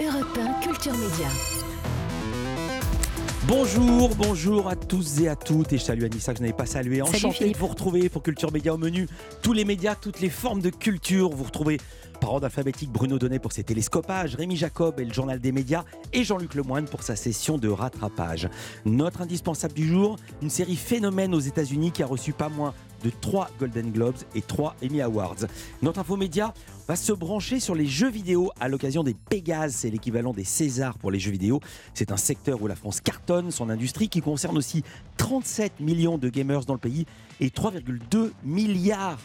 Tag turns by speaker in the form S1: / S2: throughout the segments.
S1: Europe 1 Culture Média.
S2: Bonjour, bonjour à tous et à toutes. Et salut Anissa que je n'avais pas salué. Enchanté de vous retrouver pour Culture Média au menu. Tous les médias, toutes les formes de culture. Vous retrouvez par ordre alphabétique Bruno Donnet pour ses télescopages, Rémi Jacob et le journal des médias et Jean-Luc Lemoyne pour sa session de rattrapage. Notre indispensable du jour, une série phénomène aux États-Unis qui a reçu pas moins de 3 Golden Globes et 3 Emmy Awards. Notre infomédia va se brancher sur les jeux vidéo à l'occasion des Pégases, c'est l'équivalent des Césars pour les jeux vidéo. C'est un secteur où la France cartonne son industrie qui concerne aussi 37 millions de gamers dans le pays et 3,2 milliards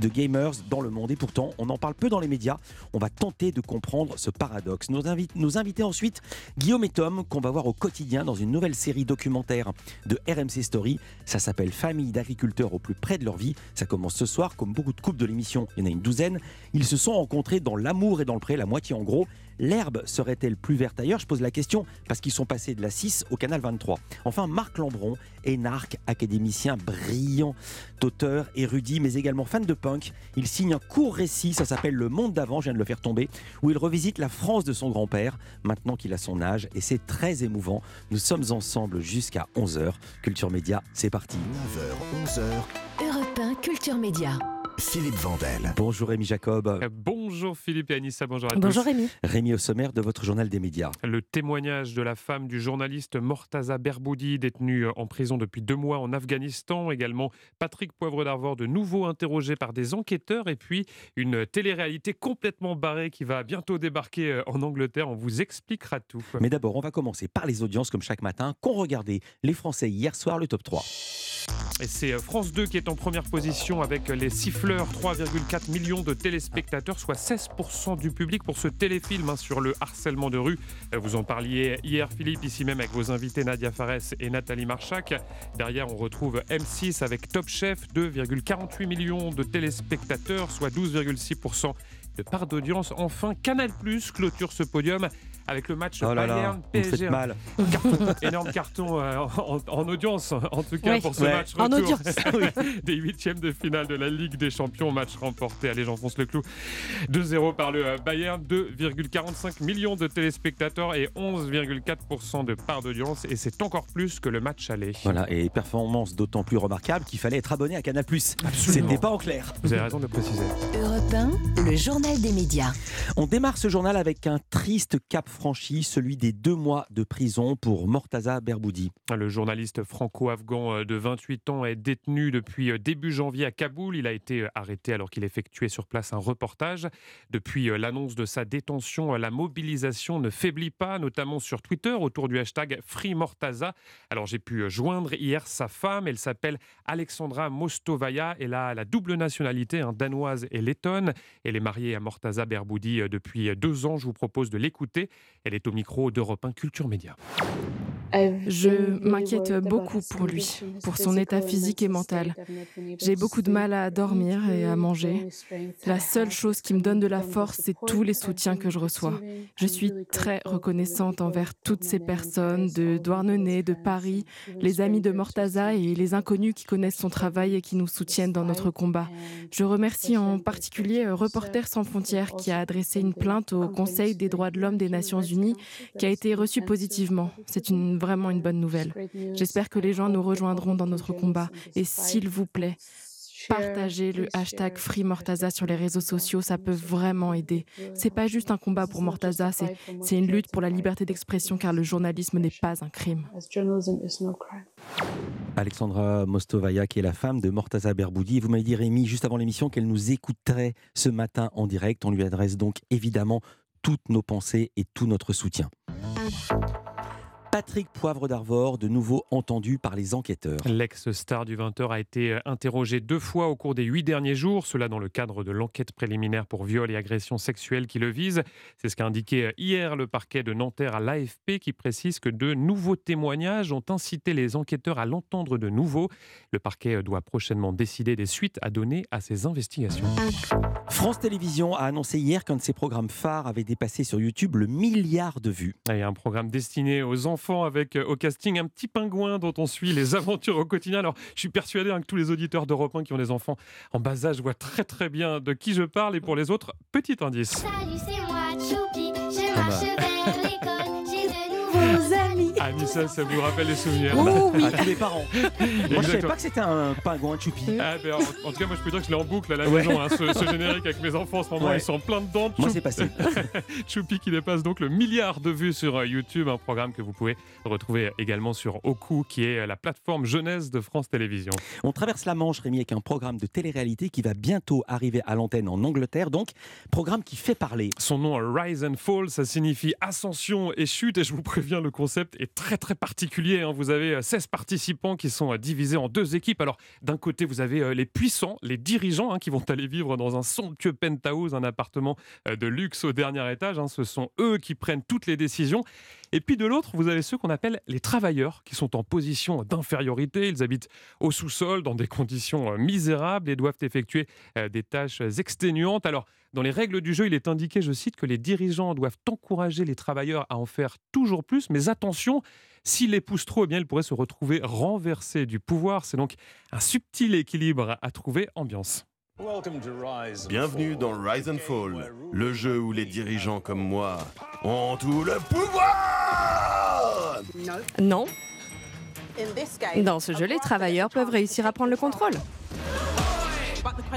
S2: de gamers dans le monde. Et pourtant, on en parle peu dans les médias. On va tenter de comprendre ce paradoxe. Nos, nos invités ensuite, Guillaume et Tom, qu'on va voir au quotidien dans une nouvelle série documentaire de RMC Story. Ça s'appelle Famille d'agriculteurs au plus près de leur vie. Ça commence ce soir. Comme beaucoup de couples de l'émission, il y en a une douzaine. Ils se sont rencontrés dans l'amour et dans le pré, la moitié en gros. L'herbe serait-elle plus verte ailleurs? Je pose la question parce qu'ils sont passés de la 6 au canal 23. Enfin, Marc Lambron, énarque, académicien brillant, auteur, érudit, mais également fan de punk. Il signe un court récit, ça s'appelle Le Monde d'avant, je viens de le faire tomber, où il revisite la France de son grand-père, maintenant qu'il a son âge, et c'est très émouvant. Nous sommes ensemble jusqu'à 11h. Culture Média, c'est parti.
S1: 9h, 11h. Europe 1, Culture Média.
S2: Philippe Vandel. Bonjour Rémi Jacob.
S3: Euh, bonjour Philippe et Anissa, bonjour à tous.
S4: Bonjour Rémi.
S2: Rémi au sommaire de votre journal des médias.
S3: Le témoignage de la femme du journaliste Mortaza Berboudi, détenu euh, en prison depuis deux mois en Afghanistan. Également Patrick Poivre d'Arvor, de nouveau interrogé par des enquêteurs. Et puis une télé-réalité complètement barrée qui va bientôt débarquer euh, en Angleterre. On vous expliquera tout.
S2: Mais d'abord, on va commencer par les audiences comme chaque matin qu'ont regardé les Français hier soir le top 3.
S3: Et c'est France 2 qui est en première position avec les siffleurs, 3,4 millions de téléspectateurs, soit 16% du public pour ce téléfilm hein, sur le harcèlement de rue. Vous en parliez hier Philippe, ici même avec vos invités Nadia Fares et Nathalie Marchak. Derrière on retrouve M6 avec Top Chef, 2,48 millions de téléspectateurs, soit 12,6% de part d'audience. Enfin, Canal Plus clôture ce podium avec le match
S2: oh
S3: Bayern PSG.
S2: Mal.
S3: énorme carton euh, en, audience, en tout cas pour ce match
S4: en audience.
S3: des huitièmes de finale de la Ligue des Champions. Match remporté, allez j'enfonce le clou, 2-0 par le euh, Bayern, 2,45 millions de téléspectateurs et 11,4% de part d'audience. Et c'est encore plus que le match aller.
S2: Voilà, et performance d'autant plus remarquable qu'il fallait être abonné à Canal+. C'était pas en clair.
S3: Vous avez raison de préciser.
S1: Europe 1, le journal des médias.
S2: On démarre ce journal avec un triste cap franchi, celui des deux mois de prison pour Mortaza Berboudi.
S3: Le journaliste franco-afghan euh, de 28 ans est détenu depuis euh, début janvier à Kaboul. Il a été euh, arrêté alors qu'il effectuait sur place un reportage. Depuis l'annonce de sa détention, la mobilisation ne faiblit pas, notamment sur Twitter autour du hashtag FreeMortaza. Alors j'ai pu joindre hier sa femme, elle s'appelle Alexandra Mostovaya, elle a la double nationalité, hein, danoise et lettonne. Elle est mariée à Mortaza Berboudi depuis deux ans, je vous propose de l'écouter. Elle est au micro d'Europe 1 Culture Média.
S4: Je m'inquiète beaucoup pour lui, pour son état physique et mental. J'ai beaucoup de mal à dormir et à manger. La seule chose qui me donne de la force, c'est tous les soutiens que je reçois. Je suis très reconnaissante envers toutes ces personnes de Douarnenez, de Paris, les amis de Mortaza et les inconnus qui connaissent son travail et qui nous soutiennent dans notre combat. Je remercie en particulier Reporters sans frontières qui a adressé une plainte au Conseil des droits de l'homme des Nations Unies qui a été reçue positivement. C'est une vraiment une bonne nouvelle. J'espère que les gens nous rejoindront dans notre combat. Et s'il vous plaît, partagez le hashtag Free Mortaza sur les réseaux sociaux, ça peut vraiment aider. C'est pas juste un combat pour Mortaza, c'est une lutte pour la liberté d'expression car le journalisme n'est pas un crime.
S2: Alexandra Mostovaya, qui est la femme de Mortaza Berboudi. Vous m'avez dit, Rémi, juste avant l'émission, qu'elle nous écouterait ce matin en direct. On lui adresse donc évidemment toutes nos pensées et tout notre soutien. Patrick Poivre d'Arvor, de nouveau entendu par les enquêteurs.
S3: L'ex-star du 20h a été euh, interrogé deux fois au cours des huit derniers jours, cela dans le cadre de l'enquête préliminaire pour viol et agression sexuelle qui le vise. C'est ce qu'a indiqué euh, hier le parquet de Nanterre à l'AFP qui précise que de nouveaux témoignages ont incité les enquêteurs à l'entendre de nouveau. Le parquet euh, doit prochainement décider des suites à donner à ces investigations.
S2: France Télévisions a annoncé hier qu'un de ses programmes phares avait dépassé sur YouTube le milliard de vues.
S3: Et un programme destiné aux enfants avec euh, au casting un petit pingouin dont on suit les aventures au quotidien. Alors, je suis persuadé hein, que tous les auditeurs d'Europe 1 qui ont des enfants en bas âge voient très très bien de qui je parle. Et pour les autres, petit indice.
S5: Salut, c'est moi, Choupi, je marche
S3: Anissa, ça vous rappelle les souvenirs.
S2: Oh, oui. À tous les parents. Moi, je savais pas que c'était un pingouin Choupi.
S3: Ah, ben, en, tout cas, moi, je peux dire que je l'ai en boucle à la maison, hein, ce, générique avec mes enfants en ce moment. Ils sont plein dedans.
S2: Moi, c'est passé.
S3: Choupi qui dépasse donc le milliard de vues sur euh, YouTube, un programme que vous pouvez retrouver également sur Oku, qui est la plateforme jeunesse de France Télévisions.
S2: On traverse la Manche, Rémi, avec un programme de télé-réalité qui va bientôt arriver à l'antenne en Angleterre, donc programme qui fait parler.
S3: Son nom, Rise and Fall, ça signifie ascension et chute, et je vous préviens, le concept est très très particulier. Hein. Vous avez 16 euh, participants qui sont euh, divisés en deux équipes. Alors, d'un côté, vous avez euh, les puissants, les dirigeants, hein, qui vont aller vivre dans un somptueux penthouse, un appartement de luxe au dernier étage. Hein. Ce sont eux qui prennent toutes les décisions. Et puis de l'autre, vous avez ceux qu'on appelle les travailleurs, qui sont en position d'infériorité. Ils habitent au sous-sol, dans des conditions misérables, et doivent effectuer des tâches exténuantes. Alors, dans les règles du jeu, il est indiqué, je cite, que les dirigeants doivent encourager les travailleurs à en faire toujours plus, mais attention, s'ils les poussent trop, eh bien, ils pourraient se retrouver renversés du pouvoir. C'est donc un subtil équilibre à trouver ambiance.
S5: Bienvenue dans Rise and Fall, le jeu où les dirigeants comme moi ont tout le pouvoir
S6: Non. Dans ce jeu, les travailleurs peuvent réussir à prendre le contrôle.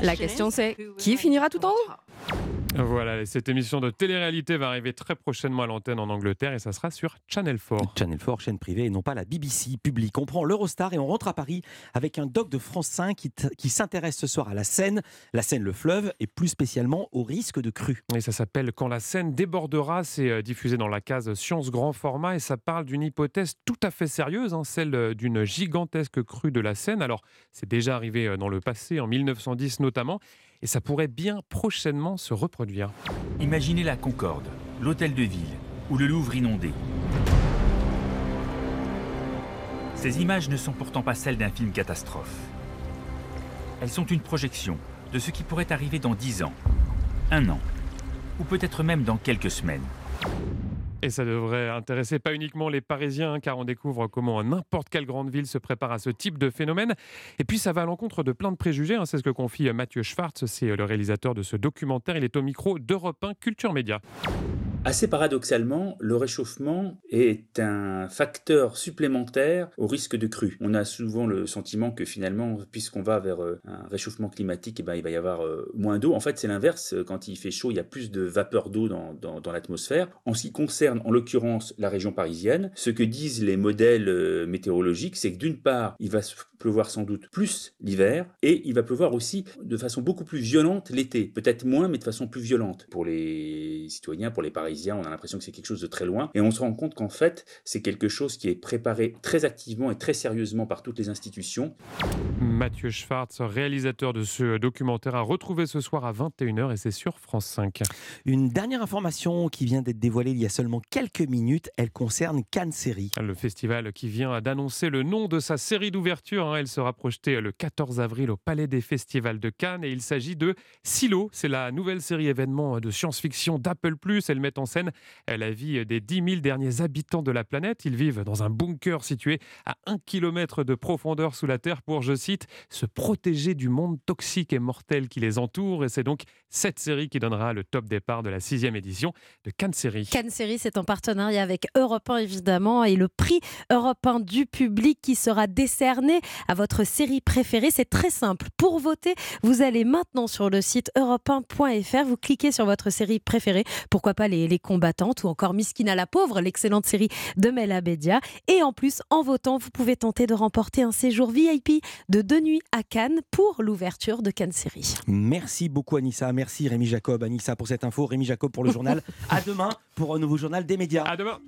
S6: La question c'est, qui finira tout en haut?
S3: Voilà, cette émission de télé-réalité va arriver très prochainement à l'antenne en Angleterre et ça sera sur Channel 4.
S2: Channel 4, chaîne privée et non pas la BBC publique. On prend l'Eurostar et on rentre à Paris avec un doc de France 5 qui, qui s'intéresse ce soir à la Seine, la Seine, le fleuve et plus spécialement au risque de crue.
S3: Et ça s'appelle Quand la Seine débordera, c'est euh, diffusé dans la case Science Grand Format et ça parle d'une hypothèse tout à fait sérieuse, hein, celle euh, d'une gigantesque crue de la Seine. Alors, c'est déjà arrivé euh, dans le passé, en 1910 notamment et ça pourrait bien prochainement se reproduire.
S7: Imaginez la Concorde, l'hôtel de ville ou le Louvre inondé. Ces images ne sont pourtant pas celles d'un film catastrophe. Elles sont une projection de ce qui pourrait arriver dans dix ans, un an, ou peut-être même dans quelques semaines.
S3: Et ça devrait intéresser pas uniquement les Parisiens, car on découvre comment n'importe quelle grande ville se prépare à ce type de phénomène. Et puis ça va à l'encontre de plein de préjugés. Hein. C'est ce que confie Mathieu Schwartz, c'est le réalisateur de ce documentaire. Il est au micro d'Europe 1 Culture Média.
S8: Assez paradoxalement, le réchauffement est un facteur supplémentaire au risque de crue. On a souvent le sentiment que finalement, puisqu'on va vers euh, un réchauffement climatique, eh ben, il va y avoir euh, moins d'eau. En fait, c'est l'inverse. Quand il fait chaud, il y a plus de vapeur d'eau dans, dans, l'atmosphère. En ce qui concerne, en l'occurrence, la région parisienne, ce que disent les modèles euh, météorologiques, c'est que d'une part, il va pleuvoir sans doute plus l'hiver et il va pleuvoir aussi de façon beaucoup plus violente l'été. Peut-être moins, mais de façon plus violente. Pour les citoyens, pour les Parisiens, on a l'impression que c'est quelque chose de très loin, et on se rend compte qu'en fait, c'est quelque chose qui est préparé très activement et très sérieusement par toutes les institutions.
S3: Mathieu Schwartz, réalisateur de ce documentaire, a retrouvé ce soir à 21h et c'est sur France 5.
S2: Une dernière information qui vient d'être dévoilée il y a seulement quelques minutes, elle concerne Cannes Série.
S3: Le festival qui vient d'annoncer le nom de sa série d'ouverture, hein. elle sera projetée le 14 avril au Palais des Festivals de Cannes et il s'agit de Silo, c'est la nouvelle série événement de science-fiction d'Apple+, elle met en scène la vie des 10 000 derniers habitants de la planète. Ils vivent dans un bunker situé à un kilomètre de profondeur sous la Terre pour, je cite, se protéger du monde toxique et mortel qui les entoure. Et c'est donc cette série qui donnera le top départ de la sixième édition de Cannes Série.
S6: Cannes Série, c'est en partenariat avec Europe 1 évidemment et le prix Europe 1 du public qui sera décerné à votre série préférée. C'est très simple. Pour voter, vous allez maintenant sur le site europe1.fr, vous cliquez sur votre série préférée. Pourquoi pas les, les combattantes ou encore Miskina la pauvre, l'excellente série de Mel Abedia. Et en plus, en votant, vous pouvez tenter de remporter un séjour VIP de deux nuits à Cannes pour l'ouverture de Cannes Série.
S2: Merci beaucoup Anissa, merci Rémi Jacob, Anissa pour cette info, Rémi Jacob pour le journal. à demain pour un nouveau journal des médias.
S3: À demain.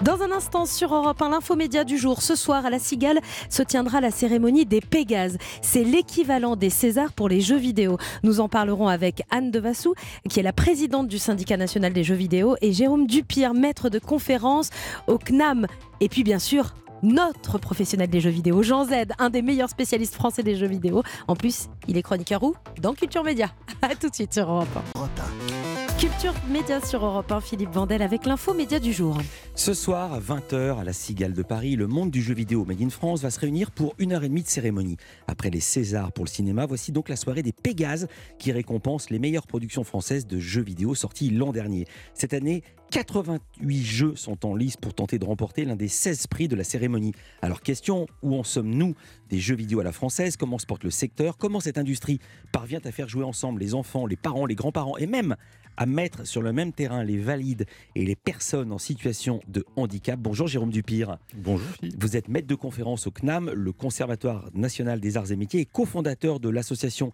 S6: Dans un instant sur Europe 1, l'infomédia du jour, ce soir à la Cigale se tiendra la cérémonie des Pégases. C'est l'équivalent des Césars pour les jeux vidéo. Nous en parlerons avec Anne Devassou, qui est la présidente du syndicat national des jeux vidéo, et Jérôme Dupire, maître de conférence au CNAM. Et puis bien sûr, notre professionnel des jeux vidéo, Jean Z, un des meilleurs spécialistes français des jeux vidéo. En plus, il est chroniqueur où Dans Culture Média. A tout de suite sur Europe 1. Culture Média sur Europe 1, Philippe Vandel avec l'info média du jour.
S2: Ce soir à 20h à la Cigale de Paris, le monde du jeu vidéo Made in France va se réunir pour une heure et demie de cérémonie. Après les Césars pour le cinéma, voici donc la soirée des Pégases qui récompense les meilleures productions françaises de jeux vidéo sorties l'an dernier. Cette année, 88 jeux sont en lice pour tenter de remporter l'un des 16 prix de la cérémonie. Alors question, où en sommes-nous? Des jeux vidéo à la française Comment se porte le secteur? Comment cette industrie parvient à faire jouer ensemble les enfants, les parents, les grands-parents et même à mettre sur le même terrain les valides et les personnes en situation de handicap. Bonjour Jérôme Dupire.
S9: Bonjour.
S2: Vous êtes maître de conférence au CNAM, le Conservatoire national des arts et métiers, et cofondateur de l'association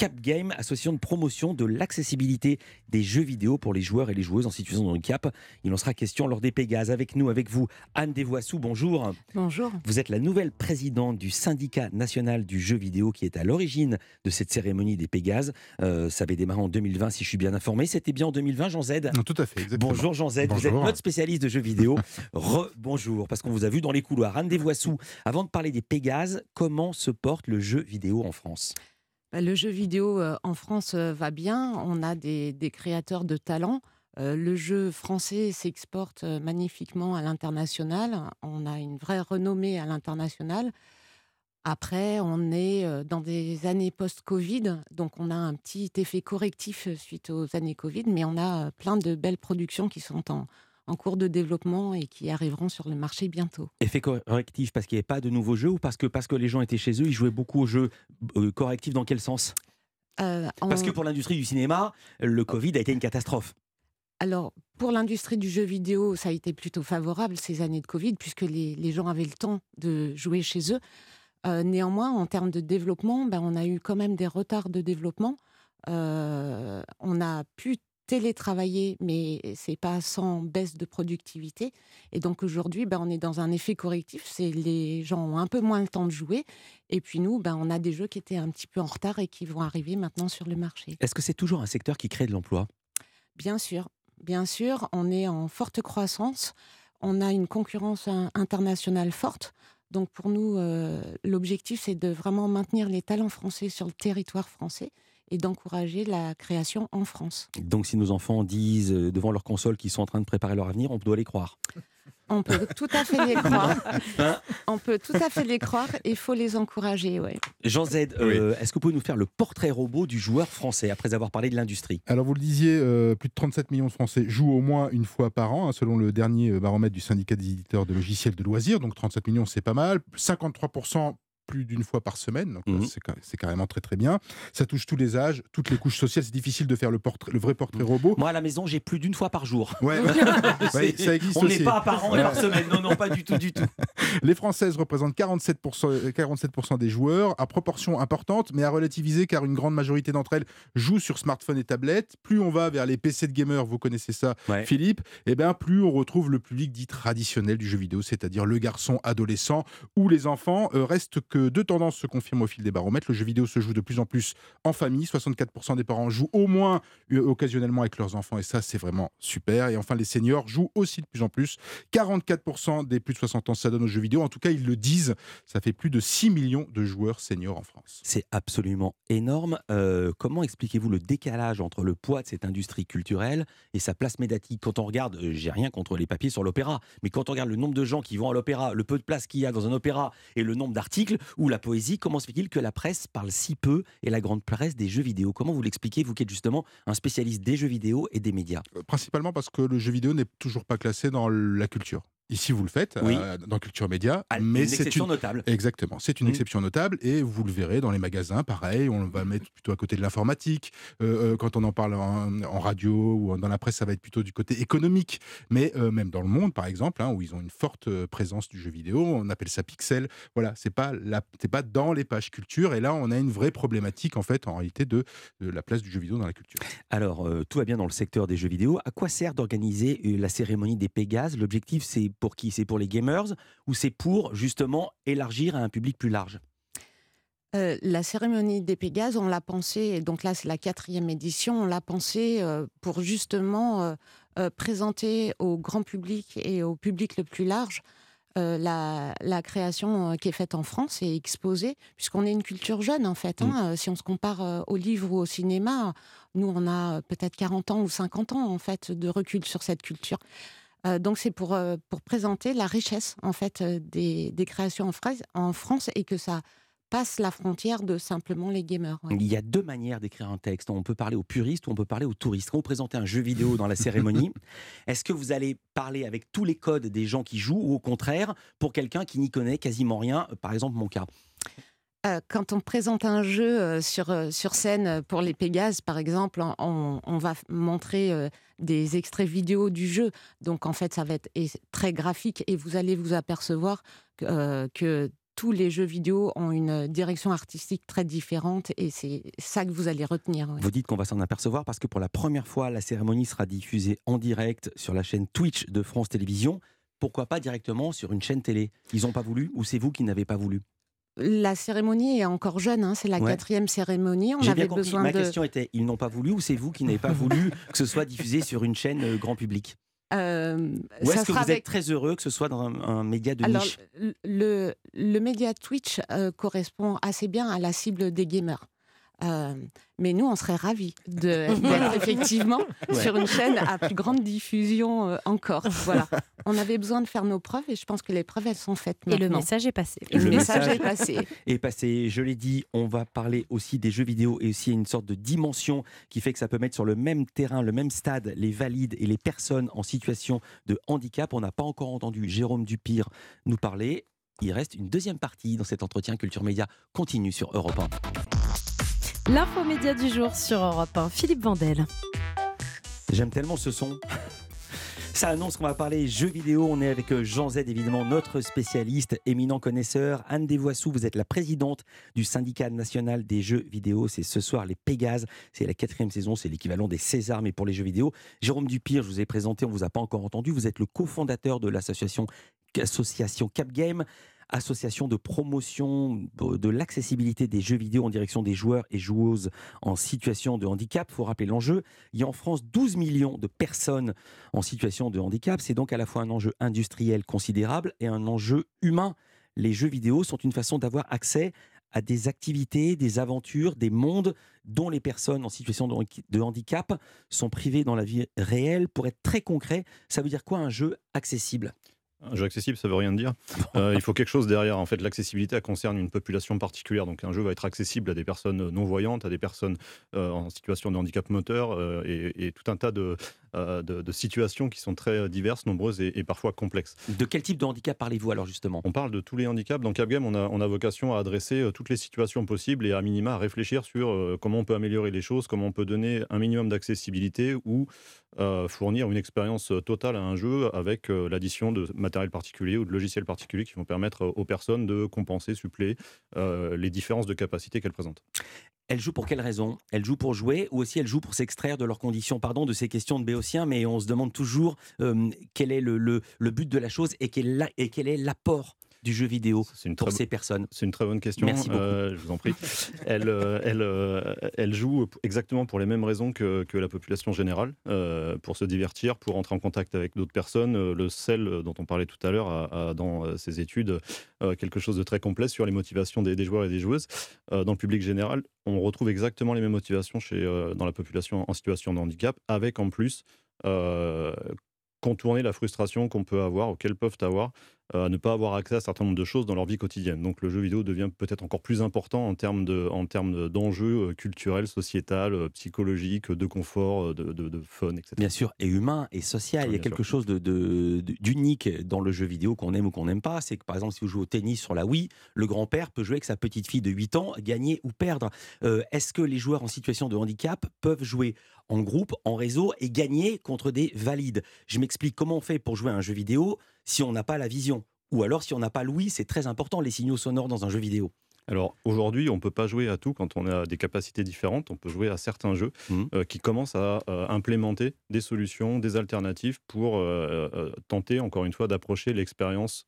S2: Cap Game, association de promotion de l'accessibilité des jeux vidéo pour les joueurs et les joueuses en situation de handicap. Il en sera question lors des Pégases. Avec nous, avec vous, Anne Desvoissous, bonjour.
S10: Bonjour.
S2: Vous êtes la nouvelle présidente du syndicat national du jeu vidéo qui est à l'origine de cette cérémonie des Pégases. Euh, ça avait démarré en 2020, si je suis bien informé. C'était bien en 2020, Jean Z?
S9: Tout à fait, exactement.
S2: Bonjour Jean Z, vous êtes notre spécialiste de jeux vidéo. Re-bonjour, parce qu'on vous a vu dans les couloirs. Anne Desvoissous, avant de parler des Pégases, comment se porte le jeu vidéo en France?
S10: Le jeu vidéo euh, en France euh, va bien. On a des, créateurs de talent. Euh, le jeu français s'exporte magnifiquement à l'international. On a une vraie renommée à l'international. Après, on est dans des années post-Covid, donc on a un petit effet correctif suite aux années Covid, mais on a plein de belles productions qui sont en, en cours de développement et qui arriveront sur le marché bientôt.
S2: Effet correctif parce qu'il n'y avait pas de nouveaux jeux ou parce que, parce que les gens étaient chez eux, ils jouaient beaucoup aux jeux euh, correctifs dans quel sens? Euh, Parce que pour l'industrie du cinéma, le Covid a été une catastrophe.
S10: Alors, pour l'industrie du jeu vidéo, ça a été plutôt favorable ces années de Covid, puisque les, gens avaient le temps de jouer chez eux. Euh, néanmoins, en termes de développement, ben, on a eu quand même des retards de développement. on a pu télétravailler, mais c'est pas sans baisse de productivité. Et donc aujourd'hui, ben, on est dans un effet correctif. C'est les gens ont un peu moins le temps de jouer. Et puis nous, ben, on a des jeux qui étaient un petit peu en retard et qui vont arriver maintenant sur le marché.
S2: Est-ce que c'est toujours un secteur qui crée de l'emploi?
S10: Bien sûr, bien sûr. On est en forte croissance. On a une concurrence internationale forte. Donc pour nous, euh, l'objectif, c'est de vraiment maintenir les talents français sur le territoire français et d'encourager la création en France.
S2: Donc si nos enfants disent euh, devant leur console qu'ils sont en train de préparer leur avenir, on doit les croire.
S10: On peut tout à fait les croire. Hein on peut tout à fait les croire et il faut les encourager. Ouais.
S2: Jean Z, euh, est-ce que vous pouvez nous faire le portrait robot du joueur français après avoir parlé de l'industrie?
S9: Alors vous le disiez, euh, plus de 37 millions de Français jouent au moins une fois par an, hein, selon le dernier baromètre du syndicat des éditeurs de logiciels de loisirs. Donc 37 millions, c'est pas mal. 53% plus d'une fois par semaine. Donc mmh. c'est carrément très très bien. Ça touche tous les âges, toutes les couches sociales. C'est difficile de faire le, portrait, le vrai portrait mmh. robot.
S2: Moi à la maison, j'ai plus d'une fois par jour.
S9: Ouais, ça existe
S2: On n'est pas par an et par semaine. Non, non, pas du tout, du tout.
S9: Les Françaises représentent 47%, 47 des joueurs, à proportion importante, mais à relativiser car une grande majorité d'entre elles jouent sur smartphone et tablette. Plus on va vers les PC de gamers, vous connaissez ça, Philippe, et eh bien plus on retrouve le public dit traditionnel du jeu vidéo, c'est-à-dire le garçon adolescent ou les enfants. Euh, reste que deux tendances se confirment au fil des baromètres. Le jeu vidéo se joue de plus en plus en famille. 64% des parents jouent au moins euh, occasionnellement avec leurs enfants et ça, c'est vraiment super. Et enfin, les seniors jouent aussi de plus en plus. 44% des plus de 60 ans s'adonnent aux jeux vidéo. En tout cas, ils le disent. Ça fait plus de 6 millions de joueurs seniors en France.
S2: C'est absolument énorme. Euh, comment expliquez-vous le décalage entre le poids de cette industrie culturelle et sa place médiatique? Quand on regarde, euh, j'ai rien contre les papiers sur l'opéra, mais quand on regarde le nombre de gens qui vont à l'opéra, le peu de place qu'il y a dans un opéra et le nombre d'articles ou la poésie, comment se fait-il que la presse parle si peu et la grande presse des jeux vidéo? Comment vous l'expliquez, vous qui êtes justement un spécialiste des jeux vidéo et des médias?
S9: Euh, Principalement parce que le jeu vidéo n'est toujours pas classé dans la culture. Ici, vous le faites euh, dans Culture Média,
S2: ah, mais c'est une exception notable.
S9: Exactement, c'est une mmh. exception notable et vous le verrez dans les magasins. Pareil, on va mettre plutôt à côté de l'informatique. Euh, euh, quand on en parle en, radio ou dans la presse, ça va être plutôt du côté économique. Mais même dans le monde, par exemple, hein, où ils ont une forte présence du jeu vidéo, on appelle ça pixel. Voilà, c'est pas la, pas dans les pages culture. Et là, on a une vraie problématique en fait, en réalité, de, de la place du jeu vidéo dans la culture.
S2: Alors, tout va bien dans le secteur des jeux vidéo. À quoi sert d'organiser la cérémonie des Pégases? L'objectif, c'est pour qui? C'est pour les gamers ou c'est pour justement élargir à un public plus large?
S10: Euh, la cérémonie des Pégases, on l'a pensé, donc là c'est la quatrième édition, on l'a pensé euh, pour justement euh, présenter au grand public et au public le plus large la, création qui est faite en France est exposée, puisqu'on est une culture jeune en fait. Hein. Mm. Si on se compare au livre ou au cinéma, nous on a peut-être 40 ans ou 50 ans en fait de recul sur cette culture. Donc c'est pour, pour présenter la richesse en fait des, des créations en, en France et que ça passe la frontière de simplement les gamers.
S2: Il y a deux manières d'écrire un texte. On peut parler aux puristes ou on peut parler aux touristes. Quand vous présentez un jeu vidéo dans la cérémonie, est-ce que vous allez parler avec tous les codes des gens qui jouent ou au contraire pour quelqu'un qui n'y connaît quasiment rien, par exemple mon cas?
S10: Euh, quand on présente un jeu euh, sur, euh, sur scène pour les Pégases, par exemple, on, va montrer des extraits vidéo du jeu. Donc, en fait, ça va être très graphique et vous allez vous apercevoir que tous les jeux vidéo ont une direction artistique très différente et c'est ça que vous allez retenir.
S2: Vous dites qu'on va s'en apercevoir parce que pour la première fois, la cérémonie sera diffusée en direct sur la chaîne Twitch de France Télévisions. Pourquoi pas directement sur une chaîne télé? Ils n'ont pas voulu ou c'est vous qui n'avez pas voulu?
S10: La cérémonie est encore jeune, hein, c'est la quatrième cérémonie. On avait besoin
S2: Ma question était, ils n'ont pas voulu ou c'est vous qui n'avez pas voulu que ce soit diffusé sur une chaîne euh, grand public? Euh, Ou est-ce que vous êtes très heureux que ce soit dans un, média de
S10: Alors,
S2: niche?
S10: le, le média Twitch euh, correspond assez bien à la cible des gamers. Euh, mais nous, on serait ravis d'être effectivement sur une chaîne à plus grande diffusion euh, encore. Voilà. On avait besoin de faire nos preuves et je pense que les preuves, elles sont faites maintenant.
S6: Et le message est passé.
S10: le, message, est passé.
S2: Est passé. Je l'ai dit, on va parler aussi des jeux vidéo et aussi une sorte de dimension qui fait que ça peut mettre sur le même terrain, le même stade, les valides et les personnes en situation de handicap. On n'a pas encore entendu Jérôme Dupire nous parler. Il reste une deuxième partie dans cet entretien Culture Média continue sur Europe 1.
S6: L'infomédia du jour sur Europe 1. Philippe Vandel.
S2: J'aime tellement ce son. Ça annonce qu'on va parler jeux vidéo. On est avec euh, Jean Z, évidemment, notre spécialiste, éminent connaisseur. Anne Desvoissous, vous êtes la présidente du syndicat national des jeux vidéo. C'est ce soir les Pégases. C'est la quatrième saison. C'est l'équivalent des Césars, mais pour les jeux vidéo. Jérôme Dupire, je vous ai présenté, on ne vous a pas encore entendu. Vous êtes le cofondateur de l'association association Cap Game association de promotion de l'accessibilité des jeux vidéo en direction des joueurs et joueuses en situation de handicap. Il faut rappeler l'enjeu. Il y a en France 12 millions de personnes en situation de handicap. C'est donc à la fois un enjeu industriel considérable et un enjeu humain. Les jeux vidéo sont une façon d'avoir accès à des activités, des aventures, des mondes dont les personnes en situation de handicap sont privées dans la vie réelle. Pour être très concret, ça veut dire quoi un jeu accessible?
S11: Un jeu accessible, ça veut rien dire. Euh, il faut quelque chose derrière. En fait, l'accessibilité concerne une population particulière. Donc, un jeu va être accessible à des personnes non-voyantes, à des personnes euh, en situation de handicap moteur euh, et, tout un tas de, de, situations qui sont très diverses, nombreuses et, parfois complexes.
S2: De quel type de handicap parlez-vous alors justement?
S11: On parle de tous les handicaps. Dans CapGame, on a, on a vocation à adresser toutes les situations possibles et à minima à réfléchir sur comment on peut améliorer les choses, comment on peut donner un minimum d'accessibilité ou fournir une expérience totale à un jeu avec l'addition de matériel particulier ou de logiciels particuliers qui vont permettre aux personnes de compenser, suppléer les différences de capacité qu'elles présentent.
S2: Elle joue pour quelle raison? Elle joue pour jouer ou aussi elle joue pour s'extraire de leurs conditions? Pardon de ces questions de béotien, mais on se demande toujours quel est le, le, but de la chose et quel est l'apport du jeu vidéo une pour ces personnes
S11: C'est une très bonne question. Merci euh, je vous en prie. elle, euh, elle, euh, elle joue exactement pour les mêmes raisons que, que la population générale, pour se divertir, pour entrer en contact avec d'autres personnes. Le CEL, dont on parlait tout à l'heure, a, dans ses études quelque chose de très complet sur les motivations des, des joueurs et des joueuses. dans le public général, on retrouve exactement les mêmes motivations chez, dans la population en situation de handicap, avec en plus contourner la frustration qu'on peut avoir, ou qu'elles peuvent avoir, à ne pas avoir accès à un certain nombre de choses dans leur vie quotidienne. Donc le jeu vidéo devient peut-être encore plus important en termes de, en termes d'enjeux euh, culturels, sociétals, euh, psychologiques, de confort, euh, de, de, fun, etc.
S2: Bien sûr, et humain et social. Il y a quelque chose de, d'unique dans le jeu vidéo qu'on aime ou qu'on n'aime pas. C'est que par exemple, si vous jouez au tennis sur la Wii, le grand-père peut jouer avec sa petite fille de 8 ans, gagner ou perdre. est-ce que les joueurs en situation de handicap peuvent jouer? En groupe, en réseau et gagner contre des valides Je m'explique comment on fait pour jouer à un jeu vidéo si on n'a pas la vision. Ou alors si on n'a pas l'ouïe, c'est très important les signaux sonores dans un jeu vidéo.
S11: Alors aujourd'hui, on ne peut pas jouer à tout quand on a des capacités différentes. On peut jouer à certains jeux mmh. euh, qui commencent à euh, implémenter des solutions, des alternatives pour euh, tenter, encore une fois, d'approcher l'expérience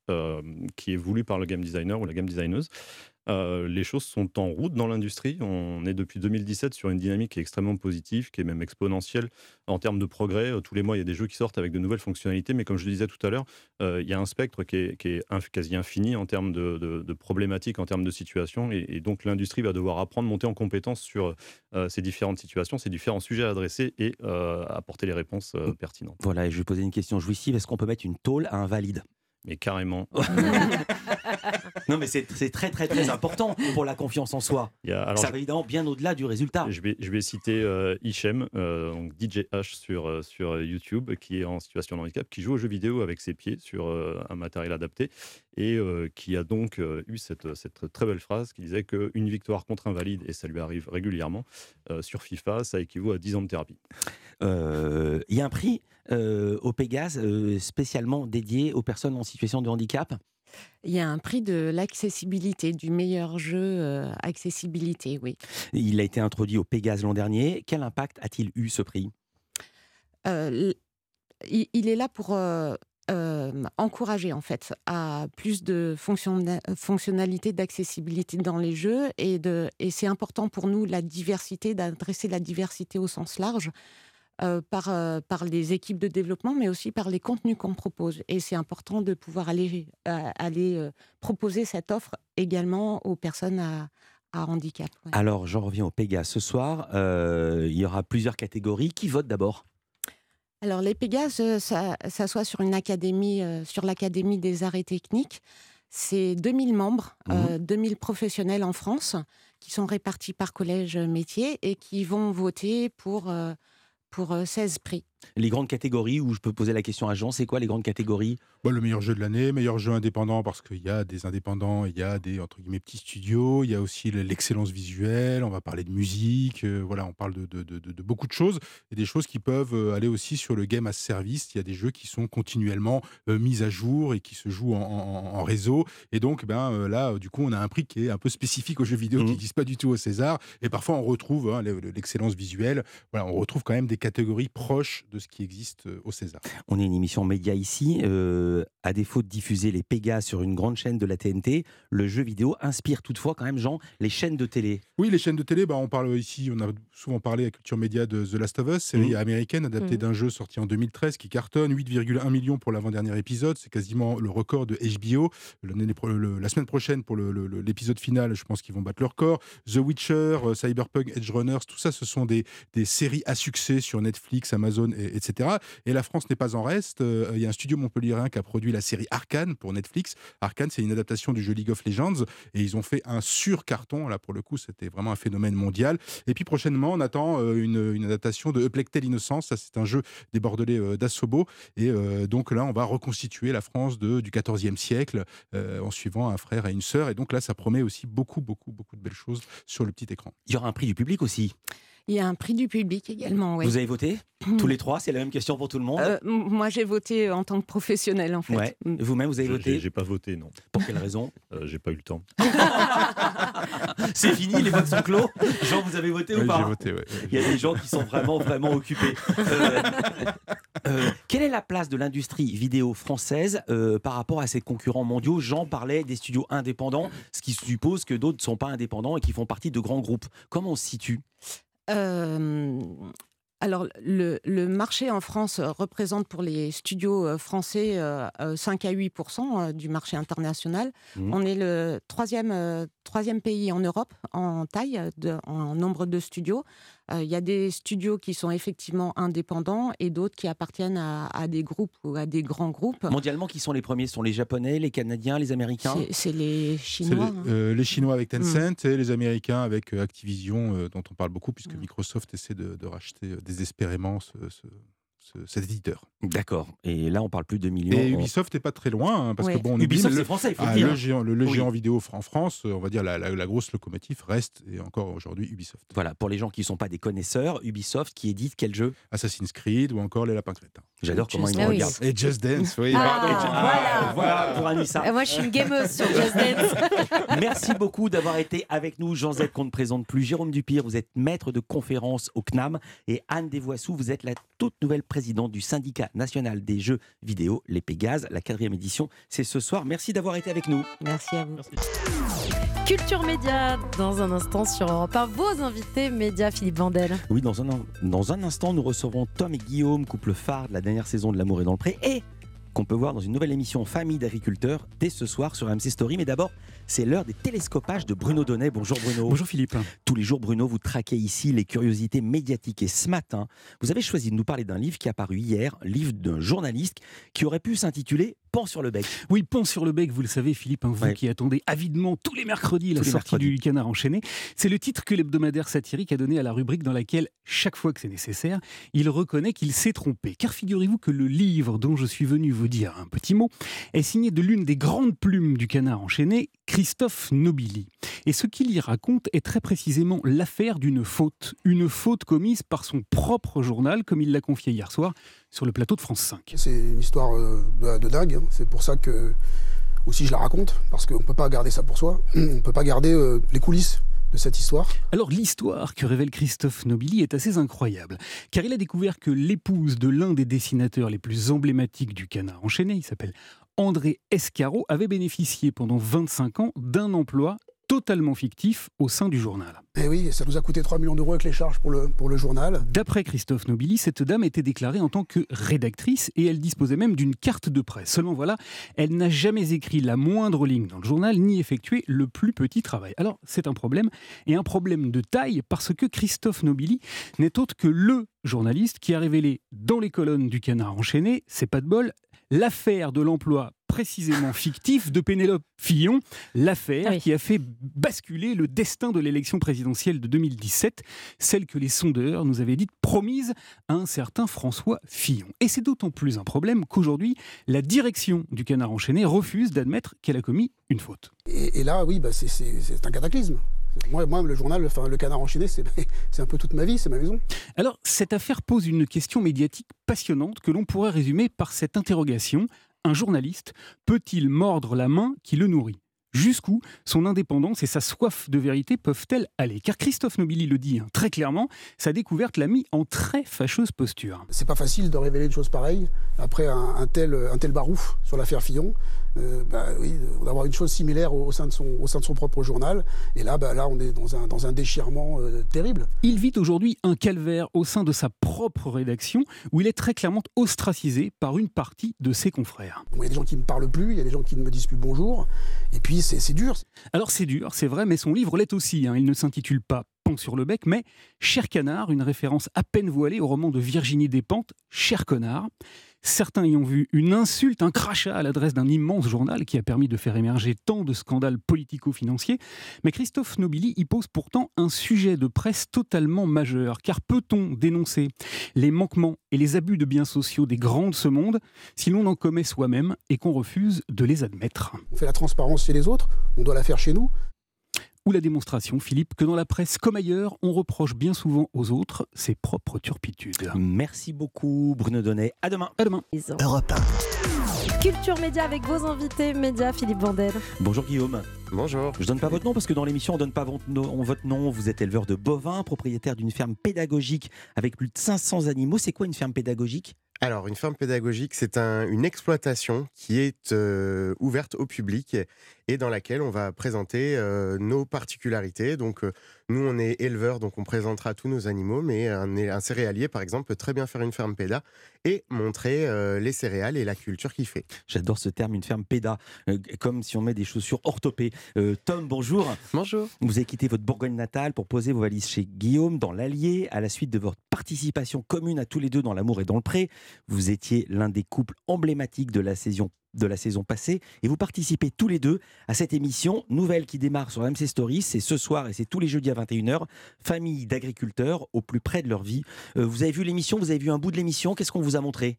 S11: qui est voulue par le game designer ou la game designeuse. Les choses sont en route dans l'industrie. On est depuis 2017 sur une dynamique qui est extrêmement positive, qui est même exponentielle en termes de progrès. Tous les mois, il y a des jeux qui sortent avec de nouvelles fonctionnalités, mais comme je le disais tout à l'heure, il y a un spectre qui est, quasi infini en termes de, problématiques, en termes de situations, et, donc l'industrie va devoir apprendre, monter en compétence sur ces différentes situations, ces différents sujets à adresser et apporter les réponses pertinentes.
S2: Voilà, et je vais poser une question jouissive est-ce qu'on peut mettre une tôle à un valide?
S11: Mais carrément.
S2: non, mais c'est très, très, très important pour la confiance en soi. ça va évidemment bien au-delà du résultat.
S11: Je vais, je vais citer euh, Hichem, euh, donc DJ H sur, euh, sur YouTube, qui est en situation de handicap, qui joue aux jeux vidéo avec ses pieds sur un matériel adapté et qui a donc eu cette, cette, très belle phrase qui disait qu'une victoire contre un valide, et ça lui arrive régulièrement, sur FIFA, ça équivaut à 10 ans de thérapie.
S2: Il y a un prix euh, au Pégase euh, spécialement dédié aux personnes en situation de handicap?
S10: Il y a un prix de l'accessibilité, du meilleur jeu euh, accessibilité, oui.
S2: Il a été introduit au Pégase l'an dernier. Quel impact a-t-il eu ce prix?
S10: Il, est là pour encourager en fait à plus de fonctionnalités d'accessibilité dans les jeux et, c'est important pour nous la diversité, d'adresser la diversité au sens large. Euh, par, euh, les équipes de développement, mais aussi par les contenus qu'on propose. Et c'est important de pouvoir aller, euh, aller proposer cette offre également aux personnes à, handicap.
S2: Alors, j'en reviens au Pégase. Ce soir, il y aura plusieurs catégories. Qui vote d'abord?
S10: Alors les Pégases, ça, ça soit sur une académie, sur l'académie des arts et techniques. C'est 2000 membres, 2000 mmh professionnels en France qui sont répartis par collège métier et qui vont voter pour pour 16 prix.
S2: Les grandes catégories où je peux poser la question à Jean, c'est quoi les grandes catégories?
S9: Bah, Le meilleur jeu de l'année, meilleur jeu indépendant parce qu'il y a des indépendants, il y a des entre guillemets petits studios, il y a aussi l'excellence visuelle, on va parler de musique, euh, voilà, on parle de, de, de, beaucoup de choses et des choses qui peuvent euh, aller aussi sur le game as service. Il y a des jeux qui sont continuellement euh, mis à jour et qui se jouent en, réseau. Et donc, ben, là, du coup, on a un prix qui est un peu spécifique aux jeux vidéo qui mmh. n'existe pas du tout au César. Et parfois, on retrouve hein, l'excellence visuelle. Voilà, on retrouve quand même des catégories proches de ce qui existe euh, au César.
S2: On est une émission média ici. Euh, à défaut de diffuser les Pégas sur une grande chaîne de la TNT, le jeu vidéo inspire toutefois quand même, Jean, les chaînes de télé.
S9: Oui, les chaînes de télé, bah, on parle ici, on a souvent parlé à Culture Média de The Last of Us, série mmh. américaine adaptée mmh. d'un jeu sorti en 2013 qui cartonne, 8,1 millions pour l'avant-dernier épisode, c'est quasiment le record de HBO. la semaine prochaine, pour l'épisode final, je pense qu'ils vont battre leur record. The Witcher, euh, Cyberpunk, Edge Runners, tout ça, ce sont des, des séries à succès sur Netflix, Amazon, etc. Et la France n'est pas en reste. Euh, il y a un studio montpelliérain qui a produit la série Arkane pour Netflix. Arkane, c'est une adaptation du jeu League of Legends et ils ont fait un sur-carton. Là, pour le coup, c'était vraiment un phénomène mondial. Et puis prochainement, on attend euh, une, adaptation de Eplectel Innocence. Ça, c'est un jeu des Bordelais euh, d'Assobo. Et donc là, on va reconstituer la France de, du XIVe siècle en suivant un frère et une sœur. Et donc là, ça promet aussi beaucoup, beaucoup, beaucoup de belles choses sur le petit écran.
S2: Il y aura un prix du public aussi.
S10: Il y a un prix du public également.
S2: Vous avez voté Tous les trois C'est la même question pour tout le monde euh,
S10: Moi, j'ai voté en tant que professionnel, en fait.
S2: Mm. Vous-même, vous avez voté
S11: J'ai pas voté, non.
S2: Pour quelle raison
S11: euh, J'ai pas eu le temps.
S2: C'est fini, les votes sont clos. Jean, vous avez voté ou pas
S9: J'ai voté, oui.
S2: Il y a des gens qui sont vraiment, vraiment occupés. Euh, quelle est la place de l'industrie vidéo française par rapport à ses concurrents mondiaux? Jean parlait des studios indépendants, ce qui suppose que d'autres ne sont pas indépendants et qui font partie de grands groupes. Comment on se situe?
S10: Alors, le, marché en France représente pour les studios français 5 à 8% du marché international. Mmh. On est le troisième, troisième pays en Europe en taille, en nombre de studios. Il y a des studios qui sont effectivement indépendants et d'autres qui appartiennent à, des groupes ou à des grands groupes.
S2: Mondialement, qui sont les premiers? Ce sont les Japonais, les Canadiens, les Américains?
S10: C'est les Chinois.
S9: Les, les, Chinois avec Tencent mmh. et les Américains avec Activision, dont on parle beaucoup, puisque mmh. Microsoft essaie de, racheter désespérément ce, cet éditeur.
S2: D'accord. Et là, on parle plus de millions.
S9: Et Ubisoft n'est pas très loin, hein, parce que bon,
S2: Ubisoft, c'est français, il faut ah, dire.
S9: Le géant, le, géant vidéo en France, on va dire la, la, grosse locomotive reste et encore aujourd'hui Ubisoft.
S2: Voilà, pour les gens qui ne sont pas des connaisseurs, Ubisoft qui édite quel jeu?
S9: Assassin's Creed ou encore Les Lapins Crétins.
S2: J'adore comment ils me regardent.
S9: Et Just Dance, oui.
S10: Ah,
S2: voilà. voilà pour Anissa.
S10: Moi, je suis une gameuse sur Just Dance.
S2: Merci beaucoup d'avoir été avec nous. Jean Z, qu'on ne présente plus. Jérôme Dupire, vous êtes maître de conférence au CNAM. Et Anne Desvoissous, vous êtes la toute nouvelle présidente du syndicat national des jeux vidéo, les Pégases. La quatrième édition, c'est ce soir. Merci d'avoir été avec nous.
S10: Merci à vous. Merci.
S6: Culture Média, dans un instant sur Europe 1, vos invités médias, Philippe Vandel.
S2: Oui, dans un, dans un instant, nous recevrons Tom et Guillaume, couple phare de la dernière saison de L'amour est dans le pré, et qu'on peut voir dans une nouvelle émission Famille d'agriculteurs dès ce soir sur MC Story. Mais d'abord, c'est l'heure des télescopages de Bruno Donnet. Bonjour Bruno.
S12: Bonjour Philippe.
S2: Tous les jours, Bruno, vous traquez ici les curiosités médiatiques. Et ce matin, vous avez choisi de nous parler d'un livre qui a paru hier, livre d'un journaliste qui aurait pu s'intituler Pan sur le bec.
S12: Oui, Pan sur le bec, vous le savez Philippe, hein, vous qui attendez avidement tous les mercredis la sortie du Canard enchaîné. C'est le titre que l'hebdomadaire satirique a donné à la rubrique dans laquelle, chaque fois que c'est nécessaire, il reconnaît qu'il s'est trompé. Car figurez-vous que le livre dont je suis venu vous dire un petit mot est signé de l'une des grandes plumes du Canard enchaîné, Christophe Nobili. Et ce qu'il y raconte est très précisément l'affaire d'une faute, une faute commise par son propre journal, comme il l'a confié hier soir sur le plateau de France 5.
S13: C'est une histoire euh, de, dingue, hein. c'est pour ça que aussi je la raconte, parce qu'on ne peut pas garder ça pour soi, on ne peut pas garder euh, les coulisses de cette histoire
S12: Alors l'histoire que révèle Christophe Nobili est assez incroyable, car il a découvert que l'épouse de l'un des dessinateurs les plus emblématiques du canard enchaîné, il s'appelle André Escaro avait bénéficié pendant 25 ans d'un emploi totalement fictif au sein du journal.
S13: Et eh oui, ça nous a coûté 3 millions d'euros avec les charges pour le, pour le journal.
S12: D'après Christophe Nobili, cette dame était déclarée en tant que rédactrice et elle disposait même d'une carte de presse. Seulement voilà, elle n'a jamais écrit la moindre ligne dans le journal ni effectué le plus petit travail. Alors c'est un problème et un problème de taille parce que Christophe Nobili n'est autre que le journaliste qui a révélé dans les colonnes du Canard enchaîné, c'est pas de bol, l'affaire de l'emploi précisément fictif de Pénélope Fillon, l'affaire qui a fait basculer le destin de l'élection présidentielle de 2017, celle que les sondeurs nous avaient dite promise à un certain François Fillon. Et c'est d'autant plus un problème qu'aujourd'hui, la direction du Canard enchaîné refuse d'admettre qu'elle a commis une faute.
S13: Et, là, oui, bah, c'est un cataclysme. Moi, moi, le journal, enfin, le canard enchaîné, c'est un peu toute ma vie, c'est ma maison.
S12: Alors, cette affaire pose une question médiatique passionnante que l'on pourrait résumer par cette interrogation. Un journaliste peut-il mordre la main qui le nourrit? Jusqu'où son indépendance et sa soif de vérité peuvent-elles aller? Car Christophe Nobili le dit hein, très clairement, sa découverte l'a mis en très fâcheuse posture.
S13: C'est pas facile de révéler une chose pareille après un, tel, un tel barouf sur l'affaire Fillon. Euh, bah, oui, d'avoir une chose similaire au, sein de son, au sein de son propre journal. Et là, bah, là on est dans un, dans un déchirement euh, terrible.
S12: Il vit aujourd'hui un calvaire au sein de sa propre rédaction où il est très clairement ostracisé par une partie de ses confrères.
S13: il y a des gens qui ne me parlent plus, il y a des gens qui ne me disent plus bonjour. Et puis c'est dur.
S12: Alors c'est dur, c'est vrai, mais son livre l'est aussi. Hein. Il ne s'intitule pas Pan sur le bec, mais Cher Canard, une référence à peine voilée au roman de Virginie Despentes, Cher Connard. Certains y ont vu une insulte, un crachat à l'adresse d'un immense journal qui a permis de faire émerger tant de scandales politico-financiers. Mais Christophe Nobili y pose pourtant un sujet de presse totalement majeur. Car peut-on dénoncer les manquements et les abus de biens sociaux des grands de ce monde si l'on en commet soi-même et qu'on refuse de les admettre?
S13: On fait la transparence chez les autres, on doit la faire chez nous
S12: ou la démonstration, Philippe, que dans la presse comme ailleurs, on reproche bien souvent aux autres ses propres turpitudes.
S2: Merci beaucoup, Bruno Donnet. À demain.
S12: À demain.
S6: Europe Culture Média avec vos invités, Média Philippe Vandel.
S2: Bonjour Guillaume.
S14: Bonjour.
S2: Je donne pas votre nom parce que dans l'émission on donne pas votre nom. Vous êtes éleveur de bovins, propriétaire d'une ferme pédagogique avec plus de 500 animaux. C'est quoi une ferme pédagogique?
S14: Alors, une ferme pédagogique, c'est une exploitation qui est euh, ouverte au public et dans laquelle on va présenter euh, nos particularités. Donc, euh, nous, on est éleveurs, donc on présentera tous nos animaux, mais un, un, céréalier, par exemple, peut très bien faire une ferme péda et montrer euh, les céréales et la culture qu'il fait.
S2: J'adore ce terme, une ferme péda, comme si on met des chaussures orthopées. Tom, bonjour.
S14: Bonjour.
S2: Vous avez quitté votre Bourgogne natale pour poser vos valises chez Guillaume dans l'Allier, à la suite de votre participation commune à tous les deux dans l'amour et dans le pré. Vous étiez l'un des couples emblématiques de la saison passée. Et vous participez tous les deux à cette émission nouvelle qui démarre sur MC Stories. C'est ce soir et c'est tous les jeudis à 21h. Famille d'agriculteurs au plus près de leur vie. Euh, vous avez vu l'émission Vous avez vu un bout de l'émission Qu'est-ce qu'on vous a montré?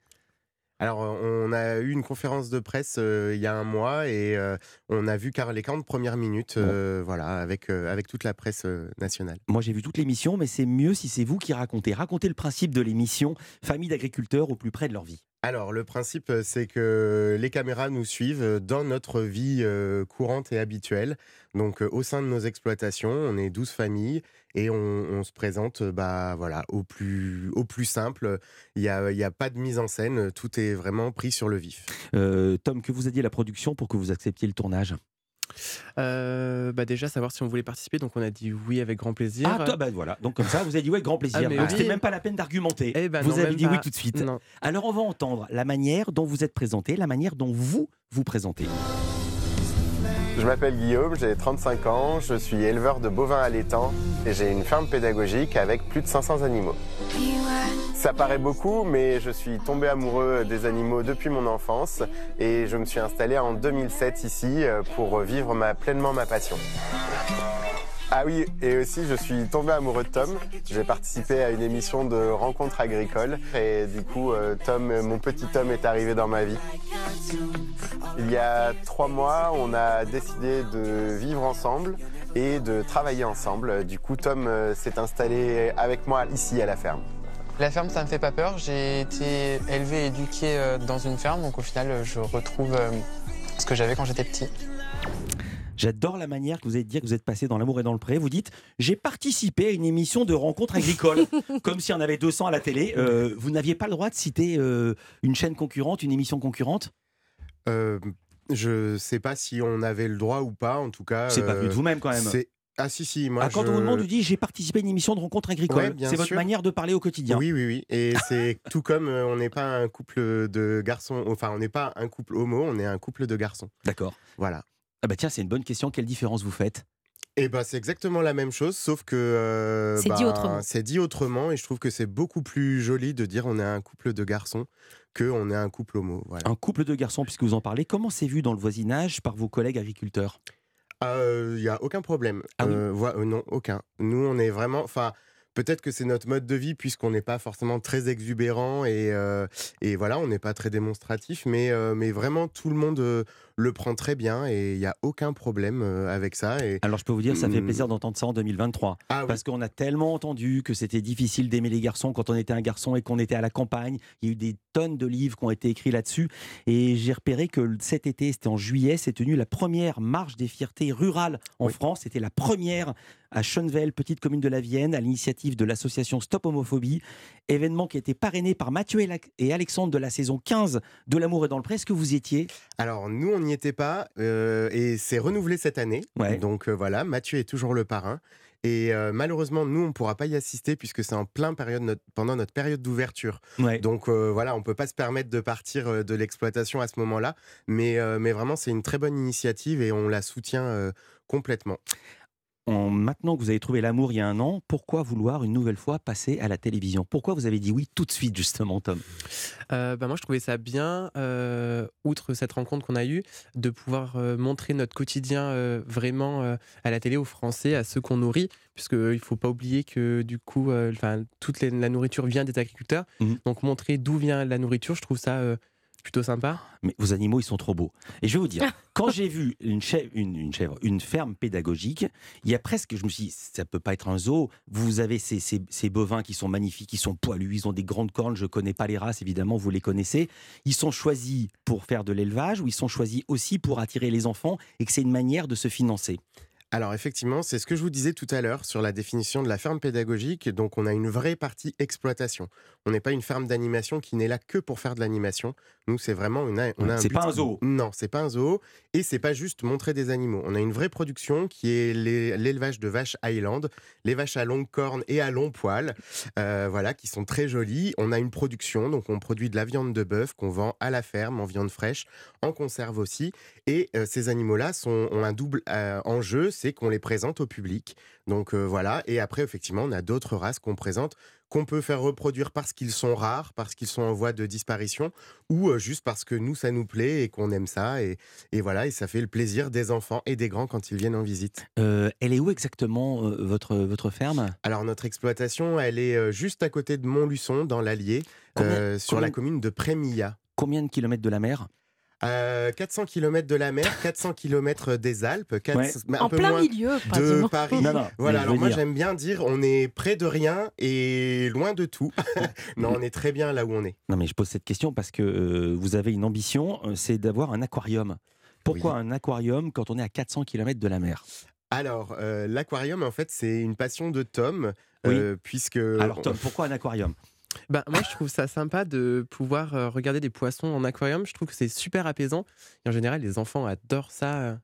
S14: Alors, on a eu une conférence de presse euh, il y a un mois et euh, on a vu car les 40 premières minutes, voilà, avec, avec toute la presse nationale.
S2: Moi, j'ai vu toute l'émission, mais c'est mieux si c'est vous qui racontez. Racontez le principe de l'émission Famille d'agriculteurs au plus près de leur vie.
S14: Alors, le principe, euh, c'est que les caméras nous suivent euh, dans notre vie euh, courante et habituelle. Donc, au sein de nos exploitations, on est 12 familles et on, se présente bah, voilà, au, plus, simple. Il n'y a, a, pas de mise en scène, tout est vraiment pris sur le vif.
S2: Tom, que vous a dit la production pour que vous acceptiez le tournage?
S15: Bah Déjà, savoir si on voulait participer. Donc, on a dit oui avec grand plaisir.
S2: Ah, toi, bah voilà. Donc, comme ça, vous avez dit oui avec grand plaisir. Ah, donc, c'était même pas la peine d'argumenter.
S15: Eh ben
S2: vous avez dit
S15: oui
S2: tout de suite. Alors, on va entendre la manière dont vous êtes présenté, la manière dont vous vous présentez.
S14: Je m'appelle Guillaume, j'ai 35 ans, je suis éleveur de bovins allaitants et j'ai une ferme pédagogique avec plus de 500 animaux. Ça paraît beaucoup, mais je suis tombé amoureux des animaux depuis mon enfance et je me suis installé en 2007 ici euh, pour vivre pleinement ma passion. Ah oui, et aussi je suis tombé amoureux de Tom. J'ai participé à une émission de rencontres agricoles et du coup euh, Tom, mon petit Tom est arrivé dans ma vie. Il y a trois mois, on a décidé de vivre ensemble et de travailler ensemble. Du coup, Tom euh, s'est installé avec moi ici à la ferme.
S16: La ferme, ça me fait pas peur. J'ai été élevé et éduqué euh, dans une ferme, donc au final, je retrouve ce que j'avais quand j'étais petit.
S2: J'adore la manière que vous avez de dire que vous êtes passé dans l'amour et dans le pré. Vous dites j'ai participé à une émission de rencontre agricole, comme si on avait 200 à la télé. Euh, vous n'aviez pas le droit de citer euh, une chaîne concurrente, une émission concurrente?
S14: Euh, Je sais pas si on avait le droit ou pas. En tout cas,
S2: c'est pas vu de vous-même quand même.
S14: Ah si si moi.
S2: Ah, quand on vous demande, vous dites j'ai participé à une émission de rencontre agricole. c'est votre manière de parler au quotidien.
S14: Oui oui oui. Et c'est tout comme on n'est pas un couple de garçons. Enfin on n'est pas un couple homo, on est un couple de garçons.
S2: D'accord.
S14: Voilà.
S2: Ah bah tiens, c'est une bonne question. Quelle différence vous faites?
S14: Eh ben, c'est exactement la même chose, sauf que euh,
S6: c'est dit autrement.
S14: C'est dit autrement, et je trouve que c'est beaucoup plus joli de dire on est un couple de garçons que on est un couple homo.
S2: Un couple de garçons, puisque vous en parlez. Comment c'est vu dans le voisinage par vos collègues agriculteurs?
S14: Il ah, n'y euh, a aucun problème. Ah euh, non, aucun. Nous, on est vraiment. Enfin, peut-être que c'est notre mode de vie puisqu'on n'est pas forcément très exubérant et, et voilà, on n'est pas très démonstratif, mais, mais vraiment tout le monde le prend très bien et il n'y a aucun problème euh, avec ça. Et...
S2: Alors je peux vous dire, ça fait mmh. plaisir d'entendre ça en 2023. Ah parce qu'on a tellement entendu que c'était difficile d'aimer les garçons quand on était un garçon et qu'on était à la campagne. Il y a eu des tonnes de livres qui ont été écrits là-dessus. Et j'ai repéré que cet été, c'était en juillet, s'est tenue la première marche des fiertés rurales en France. C'était la première à Schoenvel, petite commune de la Vienne, à l'initiative de l'association Stop Homophobie. Événement qui a été parrainé par Mathieu et Alexandre de la saison 15 de L'amour et dans le presse. que vous y étiez?
S14: Alors, nous, on n'y était pas euh, et c'est renouvelé cette année. Donc euh, voilà, Mathieu est toujours le parrain. Et euh, malheureusement, nous, on ne pourra pas y assister puisque c'est en plein période pendant notre période d'ouverture. Donc voilà, on ne peut pas se permettre de partir de l'exploitation à ce moment-là. Mais, mais vraiment, c'est une très bonne initiative et on la soutient complètement
S2: maintenant que vous avez trouvé l'amour il y a un an, pourquoi vouloir une nouvelle fois passer à la télévision? Pourquoi vous avez dit oui tout de suite, justement, Tom?
S15: Euh, bah Moi, je trouvais ça bien, euh, outre cette rencontre qu'on a eue, de pouvoir euh, montrer notre quotidien vraiment à la télé aux Français, à ceux qu'on nourrit, puisqu'il ne faut pas oublier que du coup, toute la nourriture vient des agriculteurs. Mmh. Donc, montrer d'où vient la nourriture, je trouve ça plutôt sympa.
S2: Mais vos animaux, ils sont trop beaux. Et je vais vous dire, quand j'ai vu une chèvre, une, chèvre, une ferme pédagogique, il y a presque, je me suis dit, ça peut pas être un zoo. Vous avez ces, ces, bovins qui sont magnifiques, qui sont poilus, ils ont des grandes cornes. Je connais pas les races, évidemment, vous les connaissez. Ils sont choisis pour faire de l'élevage ou ils sont choisis aussi pour attirer les enfants et que c'est une manière de se financer.
S14: Alors effectivement, c'est ce que je vous disais tout à l'heure sur la définition de la ferme pédagogique. Donc on a une vraie partie exploitation. On n'est pas une ferme d'animation qui n'est là que pour faire de l'animation. Nous, c'est vraiment une.
S2: On a c'est pas un zoo.
S14: Non, c'est pas un zoo et c'est pas juste montrer des animaux. On a une vraie production qui est l'élevage de vaches Highland, les vaches à longue corne et à long poil, euh, voilà, qui sont très jolies. On a une production, donc on produit de la viande de bœuf qu'on vend à la ferme en viande fraîche, en conserve aussi. Et euh, ces animaux-là ont un double euh, enjeu c'est qu'on les présente au public. Donc euh, voilà. Et après, effectivement, on a d'autres races qu'on présente, qu'on peut faire reproduire parce qu'ils sont rares, parce qu'ils sont en voie de disparition, ou euh, juste parce que nous, ça nous plaît et qu'on aime ça. Et, voilà, et ça fait le plaisir des enfants et des grands quand ils viennent en visite.
S2: Euh, elle est où exactement votre, votre ferme?
S14: Alors, notre exploitation, elle est juste à côté de Montluçon, dans l'Allier, sur la commune de Prémilla.
S2: Combien de kilomètres de la mer?
S14: 400 km de la mer, 400 km des Alpes,
S6: un en peu plein milieu,
S14: de Paris. voilà, alors moi j'aime bien dire on est près de rien et loin de tout. non, on est très bien là où on est.
S2: Non, mais je pose cette question parce que euh, vous avez une ambition, euh, c'est d'avoir un aquarium. Pourquoi un aquarium quand on est à 400 km de la mer?
S14: Alors, euh, l'aquarium, en fait, c'est une passion de Tom, puisque...
S2: Alors, Tom, pourquoi un aquarium?
S15: Bah, moi, je trouve ça sympa de pouvoir euh, regarder des poissons en aquarium. Je trouve que c'est super apaisant. Et en général, les enfants adorent ça. Euh.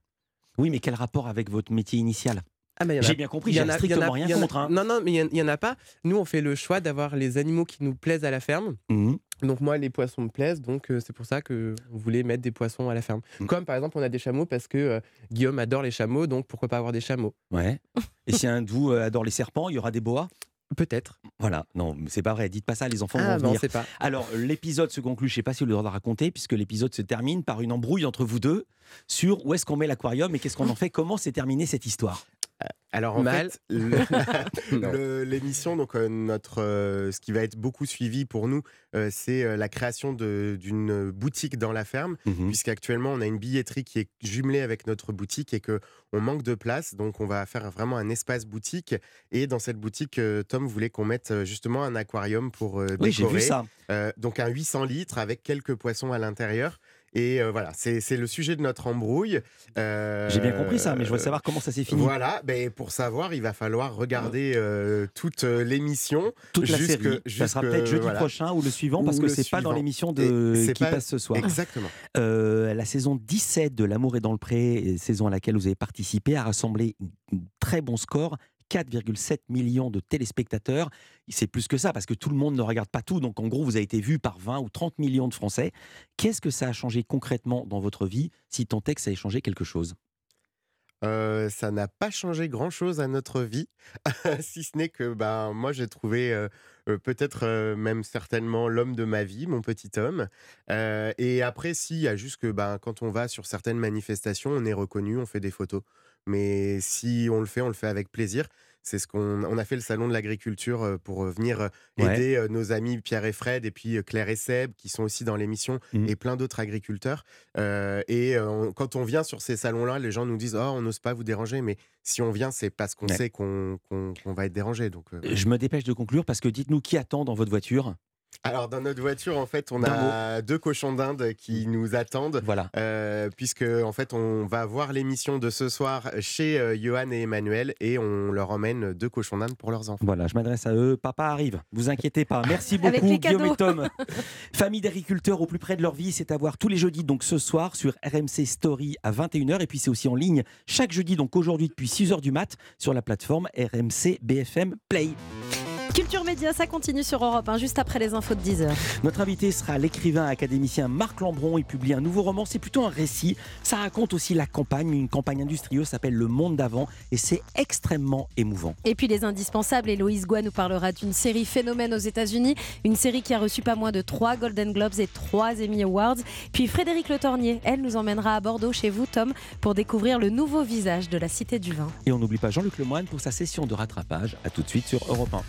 S2: Oui, mais quel rapport avec votre métier initial?
S15: Ah bah,
S2: J'ai bien compris, j'ai strictement rien contre. Hein.
S15: Non, non, mais il n'y en, a pas. Nous, on fait le choix d'avoir les animaux qui nous plaisent à la ferme.
S2: Mmh.
S15: Donc moi, les poissons me plaisent, donc euh, c'est pour ça que on voulait mettre des poissons à la ferme.
S2: Mmh.
S15: Comme par exemple, on a des chameaux parce que euh, Guillaume adore les chameaux, donc pourquoi pas avoir des chameaux?
S2: Ouais. Et si un de vous adore les serpents, il y aura des boas?
S15: Peut-être.
S2: Voilà, non, c'est pas vrai. Dites pas ça, les enfants
S15: Ah,
S2: vont
S15: bah, on
S2: venir.
S15: sait pas.
S2: Alors, l'épisode se conclut, je sais pas si vous le droit de raconter, puisque l'épisode se termine par une embrouille entre vous deux sur où est-ce qu'on met l'aquarium et qu'est-ce qu'on en fait. Comment s'est terminée cette histoire
S14: Alors en
S15: Mal.
S14: fait, l'émission, donc euh, notre, euh, ce qui va être beaucoup suivi pour nous, euh, c'est la création d'une boutique dans la ferme,
S2: Mhm.
S14: puisqu'actuellement on a une billetterie qui est jumelée avec notre boutique et que on manque de place, donc on va faire vraiment un espace boutique. Et dans cette boutique, Tom voulait qu'on mette justement un aquarium pour euh,
S2: Oui, j'ai vu
S14: décorer.
S2: ça.
S14: Donc un 800 litres avec quelques poissons à l'intérieur. Et euh, voilà, c'est le sujet de notre embrouille. Euh,
S2: J'ai bien compris ça, mais je voudrais savoir comment ça s'est fini.
S14: Voilà, ben, pour savoir, il va falloir regarder euh, toute l'émission.
S2: Toute la
S14: jusque-
S2: série. Ça sera peut-être jeudi
S14: voilà.
S2: prochain ou le suivant, parce
S14: Ou
S2: que c'est pas dans l'émission qui
S14: pas-
S2: passe ce soir.
S14: Exactement.
S2: La saison 17 de L'amour est dans le pré, saison à laquelle vous avez participé, a rassemblé un très bon score. 4,7 millions de téléspectateurs. C'est plus que ça parce que tout le monde ne regarde pas tout. Donc en gros, vous avez été vu par 20 ou 30 millions de Français. Qu'est-ce que ça a changé concrètement dans votre vie si tant est que ça ait changé quelque chose?
S14: Euh, ça n'a pas changé grand-chose à notre vie, si ce n'est que ben, moi j'ai trouvé euh, euh, peut-être même certainement l'homme de ma vie, mon petit homme. Et après, si, il y a juste que ben, quand on va sur certaines manifestations, on est reconnu, on fait des photos. Mais si on le fait, on le fait avec plaisir. C'est ce qu'on on a fait le salon de l'agriculture pour venir
S2: Ouais.
S14: aider nos amis Pierre et Fred et puis Claire et Seb qui sont aussi dans l'émission
S2: Mhm.
S14: et plein d'autres agriculteurs. Euh, et on- quand on vient sur ces salons-là, les gens nous disent Oh, on n'ose pas vous déranger. Mais si on vient, c'est parce qu'on
S2: Ouais.
S14: sait qu'on va être dérangé. Donc, euh,
S2: Je me dépêche de conclure parce que dites-nous qui attend dans votre voiture?
S14: Alors, dans notre voiture, en fait, on a deux cochons d'Inde qui nous attendent.
S2: Voilà.
S14: Euh, puisque, en fait, on va voir l'émission de ce soir chez euh, Johan et Emmanuel et on leur emmène deux cochons d'Inde pour leurs enfants.
S2: Voilà, je m'adresse à eux. Papa arrive, vous inquiétez pas. Merci
S6: Avec
S2: beaucoup,
S6: les
S2: Guillaume
S6: cadeaux.
S2: et Tom. Famille d'agriculteurs au plus près de leur vie, c'est à voir tous les jeudis, donc ce soir, sur RMC Story à 21h. Et puis c'est aussi en ligne chaque jeudi, donc aujourd'hui depuis 6h du mat, sur la plateforme RMC BFM Play.
S6: Culture Média, ça continue sur Europe 1, juste après les infos de 10h.
S2: Notre invité sera l'écrivain académicien Marc Lambron. Il publie un nouveau roman. C'est plutôt un récit. Ça raconte aussi la campagne, une campagne industrieuse s'appelle Le Monde d'avant. Et c'est extrêmement émouvant.
S6: Et puis les indispensables, Héloïse Goua nous parlera d'une série phénomène aux États-Unis, une série qui a reçu pas moins de 3 Golden Globes et 3 Emmy Awards. Puis Frédéric Le Tornier, elle nous emmènera à Bordeaux chez vous, Tom, pour découvrir le nouveau visage de la Cité du Vin.
S2: Et on n'oublie pas Jean-Luc Lemoyne pour sa session de rattrapage. À tout de suite sur Europe 1.